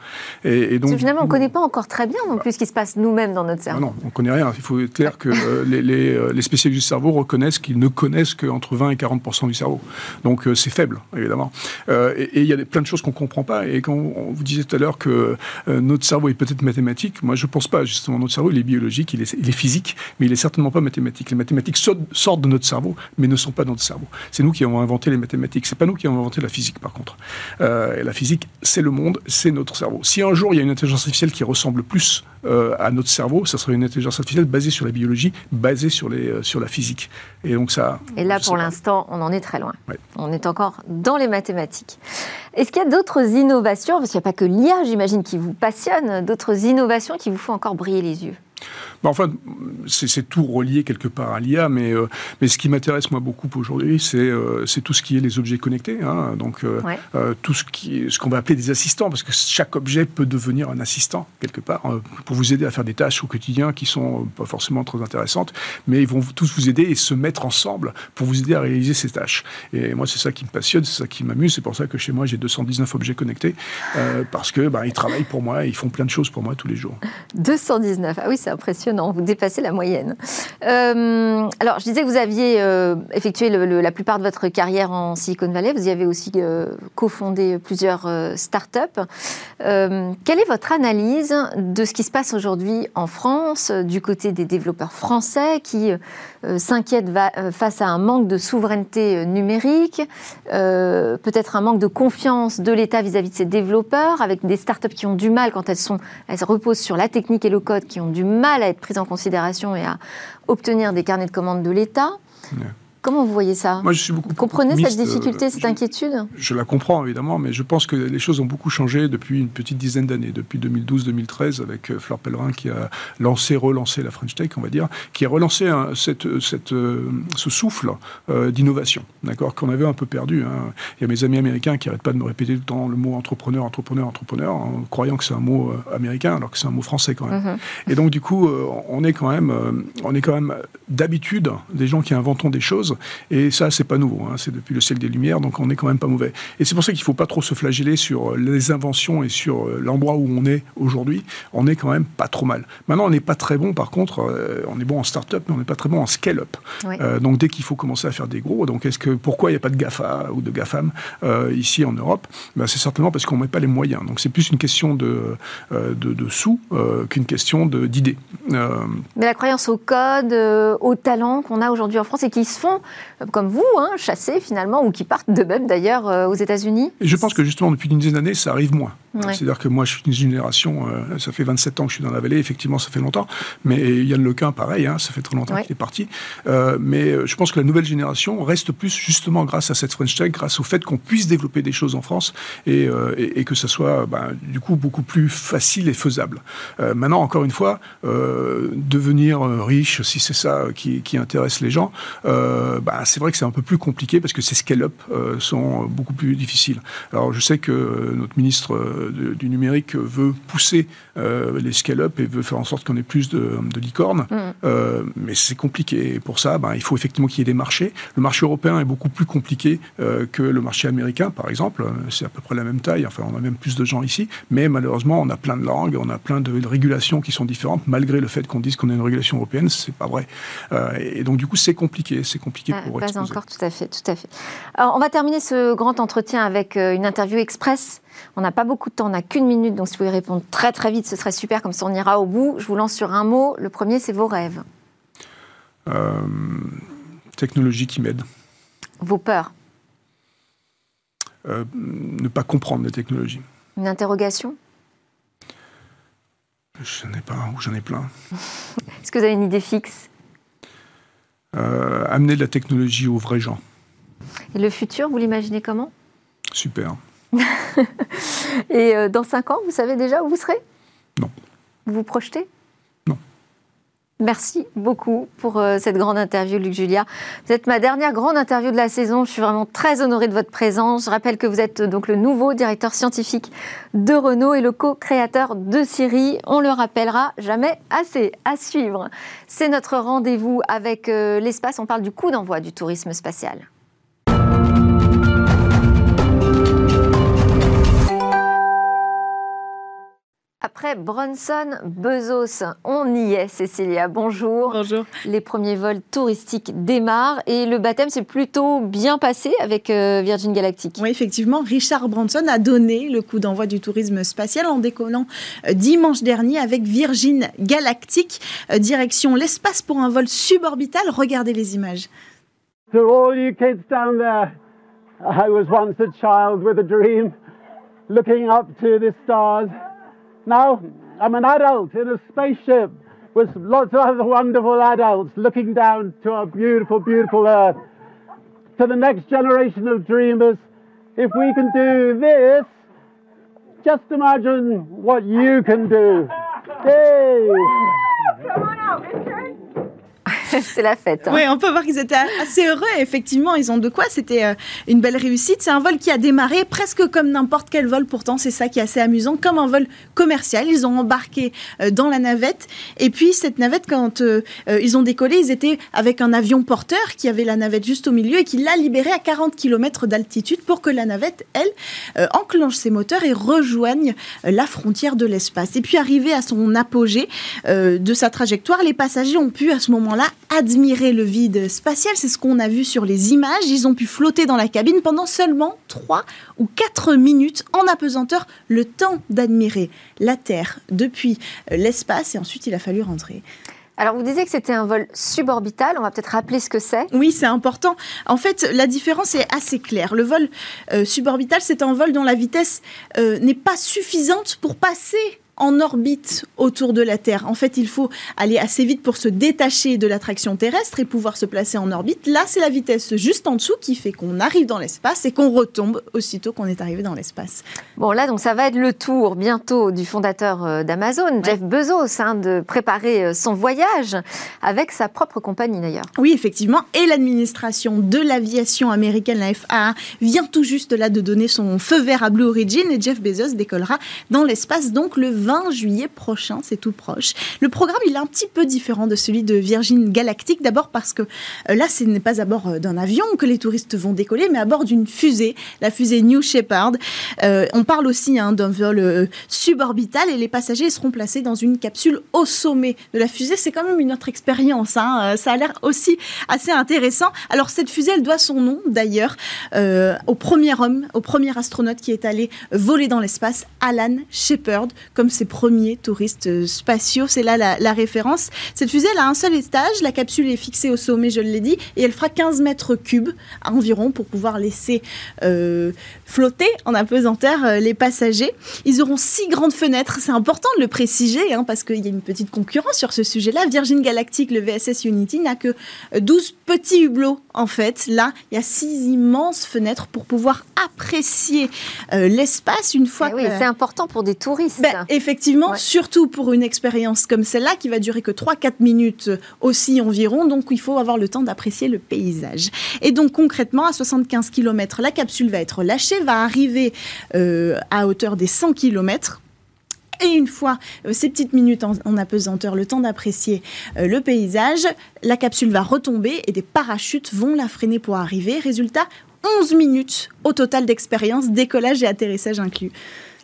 Et, donc, finalement, on ne connaît pas encore très bien non plus ce qui se passe nous-mêmes dans notre cerveau. non, on ne connaît rien. Il faut être clair que euh, les, euh, les, spécialistes du cerveau reconnaissent qu'ils ne connaissent qu'entre 20 et 40% du cerveau. Donc c'est faible, évidemment. et il y a plein de choses qu'on ne comprend pas. Et quand on vous disait tout à l'heure que notre cerveau est peut-être mathématique, moi je ne pense pas. Justement, notre cerveau, il est biologique, il est, il est physique, mais il n'est certainement pas mathématique. Les mathématiques sortent de notre cerveau, mais ne sont pas dans notre cerveau. C'est nous qui avons inventé les mathématiques. C'est pas nous qui avons inventé la physique, par contre. Euh, et la physique, c'est le monde, c'est notre cerveau. Si un jour il y a une intelligence artificielle qui ressemble plus euh, à notre cerveau, ça serait une intelligence artificielle basée sur la biologie, basée sur, les, euh, sur la physique. Et donc ça. Et là, pour l'instant, on en est très loin. On est encore dans les mathématiques. Est-ce qu'il y a d'autres innovations, parce qu'il n'y a pas que l'IA, j'imagine, qui vous passionne, d'autres innovations qui vous font encore briller les yeux? Bah, enfin, c'est tout relié quelque part à l'IA, mais, euh, mais ce qui m'intéresse moi beaucoup aujourd'hui, c'est euh, tout ce qui est les objets connectés. Hein, donc euh, tout ce qu'on ce va appeler des assistants, parce que chaque objet peut devenir un assistant quelque part pour vous aider à faire des tâches au quotidien qui sont pas forcément très intéressantes, mais ils vont tous vous aider et se mettre ensemble pour vous aider à réaliser ces tâches. Et moi, c'est ça qui me passionne, c'est ça qui m'amuse. C'est pour ça que chez moi, j'ai 219 objets connectés parce que bah, ils travaillent pour moi, ils font plein de choses pour moi tous les jours. 219, ah oui, impressionnant vous dépassez la moyenne. Euh, alors, je disais que vous aviez euh, effectué la plupart de votre carrière en Silicon Valley. Vous y avez aussi euh, cofondé plusieurs startups. quelle est votre analyse de ce qui se passe aujourd'hui en France, du côté des développeurs français qui s'inquiètent face à un manque de souveraineté numérique, peut-être un manque de confiance de l'État vis-à-vis de ses développeurs, avec des startups qui ont du mal quand elles, sont, elles reposent sur la technique et le code, qui ont du mal à être prise en considération et à obtenir des carnets de commandes de l'État. Comment vous voyez ça Moi, je suis beaucoup. Vous comprenez cette difficulté, euh, cette inquiétude Je la comprends évidemment, mais je pense que les choses ont beaucoup changé depuis une petite dizaine d'années, depuis 2012-2013, avec euh, Fleur Pellerin qui a lancé, relancé la French Tech, on va dire, qui a relancé cette, cette, euh, ce souffle d'innovation, d'accord, qu'on avait un peu perdu. Hein. Il y a mes amis américains qui n'arrêtent pas de me répéter tout le temps le mot entrepreneur, entrepreneur, entrepreneur, en croyant que c'est un mot américain, alors que c'est un mot français quand même. Mm-hmm. Et donc du coup, on est quand même, on est quand même d'habitude des gens qui inventons des choses et ça, c'est pas nouveau. Hein. c'est depuis le siècle des Lumières, donc on est quand même pas mauvais. Et c'est pour ça qu'il faut pas trop se flageller sur euh, les inventions et sur euh, l'endroit où on est aujourd'hui. On est quand même pas trop mal. Maintenant, on n'est pas très bon, par contre, euh, on est bon en start-up, mais on n'est pas très bon en scale-up. donc dès qu'il faut commencer à faire des gros, donc est-ce que pourquoi il n'y a pas de GAFA ou de GAFAM ici en Europe? Ben, C'est certainement parce qu'on ne met pas les moyens. Donc c'est plus une question de, de, sous qu'une question d'idées. Mais la croyance au code, au talent qu'on a aujourd'hui en France et qui se font comme vous, hein, chassés finalement, ou qui partent de même d'ailleurs euh, aux États-Unis Je pense que justement depuis une dizaine d'années, ça arrive moins. C'est-à-dire que moi, je suis une génération, euh, ça fait 27 ans que je suis dans la vallée, effectivement, ça fait longtemps. Mais Yann Lequin, pareil, hein, ça fait très longtemps qu'il est parti. Euh, mais je pense que la nouvelle génération reste plus justement grâce à cette French Tech, grâce au fait qu'on puisse développer des choses en France et, et, que ça soit ben, du coup beaucoup plus facile et faisable. maintenant, encore une fois, devenir riche, si c'est ça qui, qui, intéresse les gens, bah, c'est vrai que c'est un peu plus compliqué parce que ces scale-up sont beaucoup plus difficiles. Alors je sais que notre ministre du numérique veut pousser les scale-up et veut faire en sorte qu'on ait plus de, licornes. Mm. mais c'est compliqué. Et pour ça, ben, il faut effectivement qu'il y ait des marchés. Le marché européen est beaucoup plus compliqué que le marché américain, par exemple. C'est à peu près la même taille. Enfin, on a même plus de gens ici. Mais malheureusement, on a plein de langues, on a plein de, régulations qui sont différentes, malgré le fait qu'on dise qu'on a une régulation européenne. C'est pas vrai. et donc, du coup, c'est compliqué. C'est compliqué ah, pour Pas encore, tout à fait, tout à fait. Alors, on va terminer ce grand entretien avec euh, une interview express. On n'a pas beaucoup de temps, on n'a qu'une minute, donc si vous pouvez répondre très très vite, ce serait super, comme ça on ira au bout. Je vous lance sur un mot. Le premier, c'est vos rêves. Euh, technologie qui m'aide. Vos peurs. Euh, ne pas comprendre les technologies. Une interrogation J'en ai pas, ou j'en ai plein. Est-ce que vous avez une idée fixe? Amener de la technologie aux vrais gens. Et le futur, vous l'imaginez comment? Super. Et euh, dans cinq ans, vous savez déjà où vous serez? Non. Vous vous projetez? Non. Merci beaucoup pour euh, cette grande interview, Luc Julia. Vous êtes ma dernière grande interview de la saison. Je suis vraiment très honorée de votre présence. Je rappelle que vous êtes donc le nouveau directeur scientifique de Renault et le co-créateur de Siri. On le rappellera jamais assez. À suivre. C'est notre rendez-vous avec euh, l'espace. On parle du coup d'envoi du tourisme spatial. Après Bronson, Bezos, on y est, Cécilia. Bonjour. Bonjour. Les premiers vols touristiques démarrent et le baptême s'est plutôt bien passé avec euh, Virgin Galactic. Oui, effectivement, Richard Branson a donné le coup d'envoi du tourisme spatial en décollant euh, dimanche dernier avec Virgin Galactic, euh, direction l'espace pour un vol suborbital. Regardez les images. To all you kids down there, I was once a child with a dream, looking up to the stars. Now I'm an adult in a spaceship with lots of other wonderful adults looking down to our beautiful, beautiful Earth. To the next generation of dreamers, if we can do this, just imagine what you can do. Yay! C'est la fête. Hein. Oui, on peut voir qu'ils étaient assez heureux. Effectivement, ils ont de quoi. C'était euh, une belle réussite. C'est un vol qui a démarré presque comme n'importe quel vol. Pourtant, c'est ça qui est assez amusant, comme un vol commercial. Ils ont embarqué euh, dans la navette. Et puis, cette navette, quand euh, ils ont décollé, ils étaient avec un avion porteur qui avait la navette juste au milieu et qui l'a libéré à 40 km d'altitude pour que la navette, elle, enclenche ses moteurs et rejoigne la frontière de l'espace. Et puis, arrivé à son apogée de sa trajectoire, les passagers ont pu à ce moment-là admirer le vide spatial. C'est ce qu'on a vu sur les images. Ils ont pu flotter dans la cabine pendant seulement 3 ou 4 minutes en apesanteur, le temps d'admirer la Terre depuis euh, l'espace. Et ensuite, il a fallu rentrer. Alors, vous disiez que c'était un vol suborbital. On va peut-être rappeler ce que c'est. Oui, c'est important. En fait, la différence est assez claire. Le vol euh, suborbital, c'est un vol dont la vitesse euh, n'est pas suffisante pour passer en orbite autour de la Terre. En fait, il faut aller assez vite pour se détacher de l'attraction terrestre et pouvoir se placer en orbite. Là, c'est la vitesse juste en dessous qui fait qu'on arrive dans l'espace et qu'on retombe aussitôt qu'on est arrivé dans l'espace. Bon, là, donc ça va être le tour bientôt du fondateur euh, d'Amazon, Jeff Bezos, hein, de préparer euh, son voyage avec sa propre compagnie d'ailleurs. Oui, effectivement. Et l'administration de l'aviation américaine, la FAA, vient tout juste là de donner son feu vert à Blue Origin et Jeff Bezos décollera dans l'espace donc le 20 juillet prochain, c'est tout proche. Le programme, il est un petit peu différent de celui de Virgin Galactic, d'abord parce que euh, là, ce n'est pas à bord euh, d'un avion que les touristes vont décoller, mais à bord d'une fusée, la fusée New Shepard. Euh, on parle aussi hein, d'un vol suborbital et les passagers seront placés dans une capsule au sommet de la fusée. C'est quand même une autre expérience. Hein. Ça a l'air aussi assez intéressant. Alors cette fusée, elle doit son nom d'ailleurs au premier homme, au premier astronaute qui est allé voler dans l'espace, Alan Shepard, comme ses premiers touristes euh, spatiaux. C'est là la, référence. Cette fusée, elle a un seul étage. La capsule est fixée au sommet, je l'ai dit, et elle fera 15 mètres cubes environ pour pouvoir laisser euh, flotter en apesanteur euh, les passagers. Ils auront six grandes fenêtres. C'est important de le préciser hein, parce qu'il y a une petite concurrence sur ce sujet-là. Virgin Galactic, le VSS Unity, n'a que 12 petit hublot, en fait. Là, il y a six immenses fenêtres pour pouvoir apprécier euh, l'espace une fois eh oui, c'est important pour des touristes. Ben, effectivement, surtout pour une expérience comme celle-là qui va durer que 3-4 minutes aussi environ. Donc, il faut avoir le temps d'apprécier le paysage. Et donc, concrètement, à 75 km, la capsule va être lâchée, va arriver euh, à hauteur des 100 km et une fois euh, ces petites minutes en, apesanteur, le temps d'apprécier euh, le paysage, la capsule va retomber et des parachutes vont la freiner pour arriver. Résultat, 11 minutes au total d'expérience, décollage et atterrissage inclus.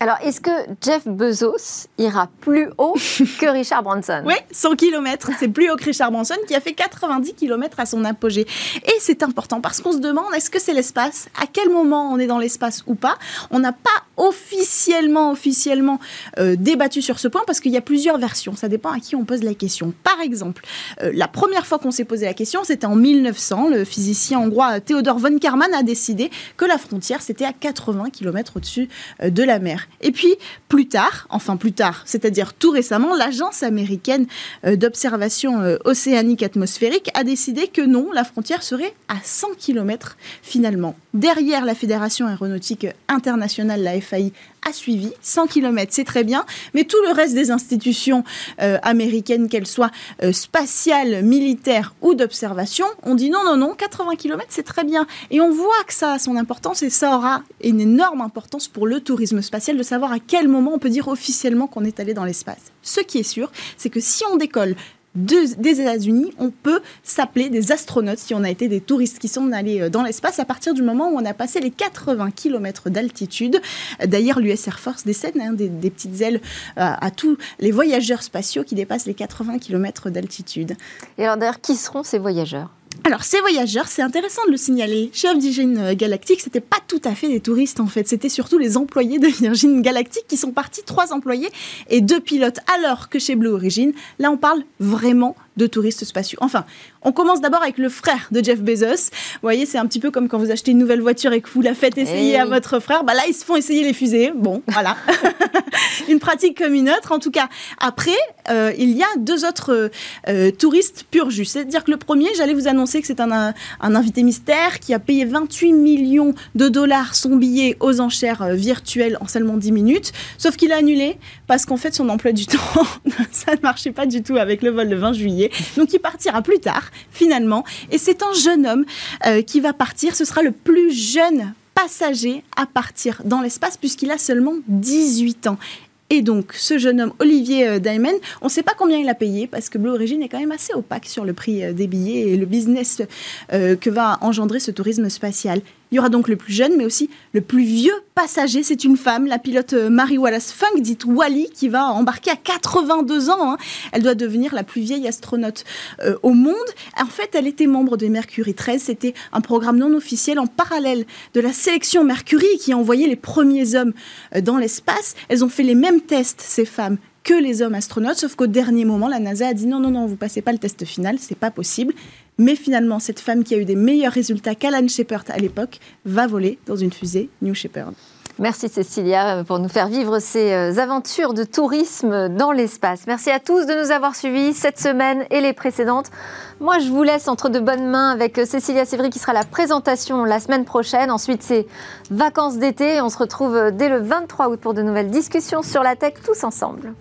Alors, est-ce que Jeff Bezos ira plus haut que Richard Branson? Oui, 100 km. C'est plus haut que Richard Branson qui a fait 90 km à son apogée. Et c'est important parce qu'on se demande est-ce que c'est l'espace? À quel moment on est dans l'espace ou pas? On n'a pas officiellement, officiellement euh, débattu sur ce point parce qu'il y a plusieurs versions. Ça dépend à qui on pose la question. Par exemple, euh, la première fois qu'on s'est posé la question, c'était en 1900. Le physicien hongrois Theodor von Karman a décidé que la frontière, c'était à 80 km au-dessus euh, de la mer. Et puis, plus tard, enfin plus tard, c'est-à-dire tout récemment, l'Agence américaine euh, d'observation euh, océanique atmosphérique a décidé que non, la frontière serait à 100 km finalement. Derrière la Fédération aéronautique internationale, la FAI, a suivi. 100 km, c'est très bien, mais tout le reste des institutions euh, américaines, qu'elles soient spatiales, militaires ou d'observation, on dit non, non, non, 80 km, c'est très bien. Et on voit que ça a son importance et ça aura une énorme importance pour le tourisme spatial de savoir à quel moment on peut dire officiellement qu'on est allé dans l'espace. Ce qui est sûr, c'est que si on décolle des États-Unis, on peut s'appeler des astronautes si on a été des touristes qui sont allés euh, dans l'espace à partir du moment où on a passé les 80 km d'altitude. D'ailleurs, l'US Air Force décède hein, des, petites ailes euh, à, tous les voyageurs spatiaux qui dépassent les 80 km d'altitude. Et alors d'ailleurs, qui seront ces voyageurs? Alors, ces voyageurs, c'est intéressant de le signaler. Chez Virgin Galactic, c'était pas tout à fait des touristes en fait. C'était surtout les employés de Virgin Galactic qui sont partis, trois employés et deux pilotes. Alors que chez Blue Origin, là, on parle vraiment de touristes spatiaux. Enfin, on commence d'abord avec le frère de Jeff Bezos. Vous voyez, c'est un petit peu comme quand vous achetez une nouvelle voiture et que vous la faites essayer eh à votre frère. Bah là, ils se font essayer les fusées. Bon, voilà. une pratique comme une autre. En tout cas, après, euh, il y a deux autres euh, touristes pur jus. C'est-à-dire que le premier, j'allais vous annoncer que c'est un, invité mystère qui a payé 28 millions de dollars son billet aux enchères euh, virtuelles en seulement 10 minutes. Sauf qu'il a annulé parce qu'en fait, son emploi du temps, ça ne marchait pas du tout avec le vol le 20 juillet. Donc il partira plus tard, finalement. Et c'est un jeune homme euh, qui va partir. Ce sera le plus jeune passager à partir dans l'espace puisqu'il a seulement 18 ans. Et donc, ce jeune homme, Olivier euh, Diamond, on ne sait pas combien il a payé parce que Blue Origin est quand même assez opaque sur le prix euh, des billets et le business que va engendrer ce tourisme spatial. Il y aura donc le plus jeune, mais aussi le plus vieux passager. C'est une femme, la pilote euh, Mary Wallace Funk, dite Wally, qui va embarquer à 82 ans. Hein. Elle doit devenir la plus vieille astronaute euh, au monde. En fait, elle était membre de Mercury 13. C'était un programme non officiel en parallèle de la sélection Mercury qui a envoyé les premiers hommes euh, dans l'espace. Elles ont fait les mêmes tests, ces femmes, que les hommes astronautes, sauf qu'au dernier moment, la NASA a dit non, non, non, vous passez pas le test final, c'est pas possible. Mais finalement, cette femme qui a eu des meilleurs résultats qu'Alan Shepard à l'époque va voler dans une fusée New Shepard. Merci Cécilia pour nous faire vivre ces euh, aventures de tourisme dans l'espace. Merci à tous de nous avoir suivis cette semaine et les précédentes. Moi, je vous laisse entre de bonnes mains avec euh, Cécilia Sévry qui sera la présentation la semaine prochaine. Ensuite, c'est vacances d'été. On se retrouve euh, dès le 23 août pour de nouvelles discussions sur la tech tous ensemble.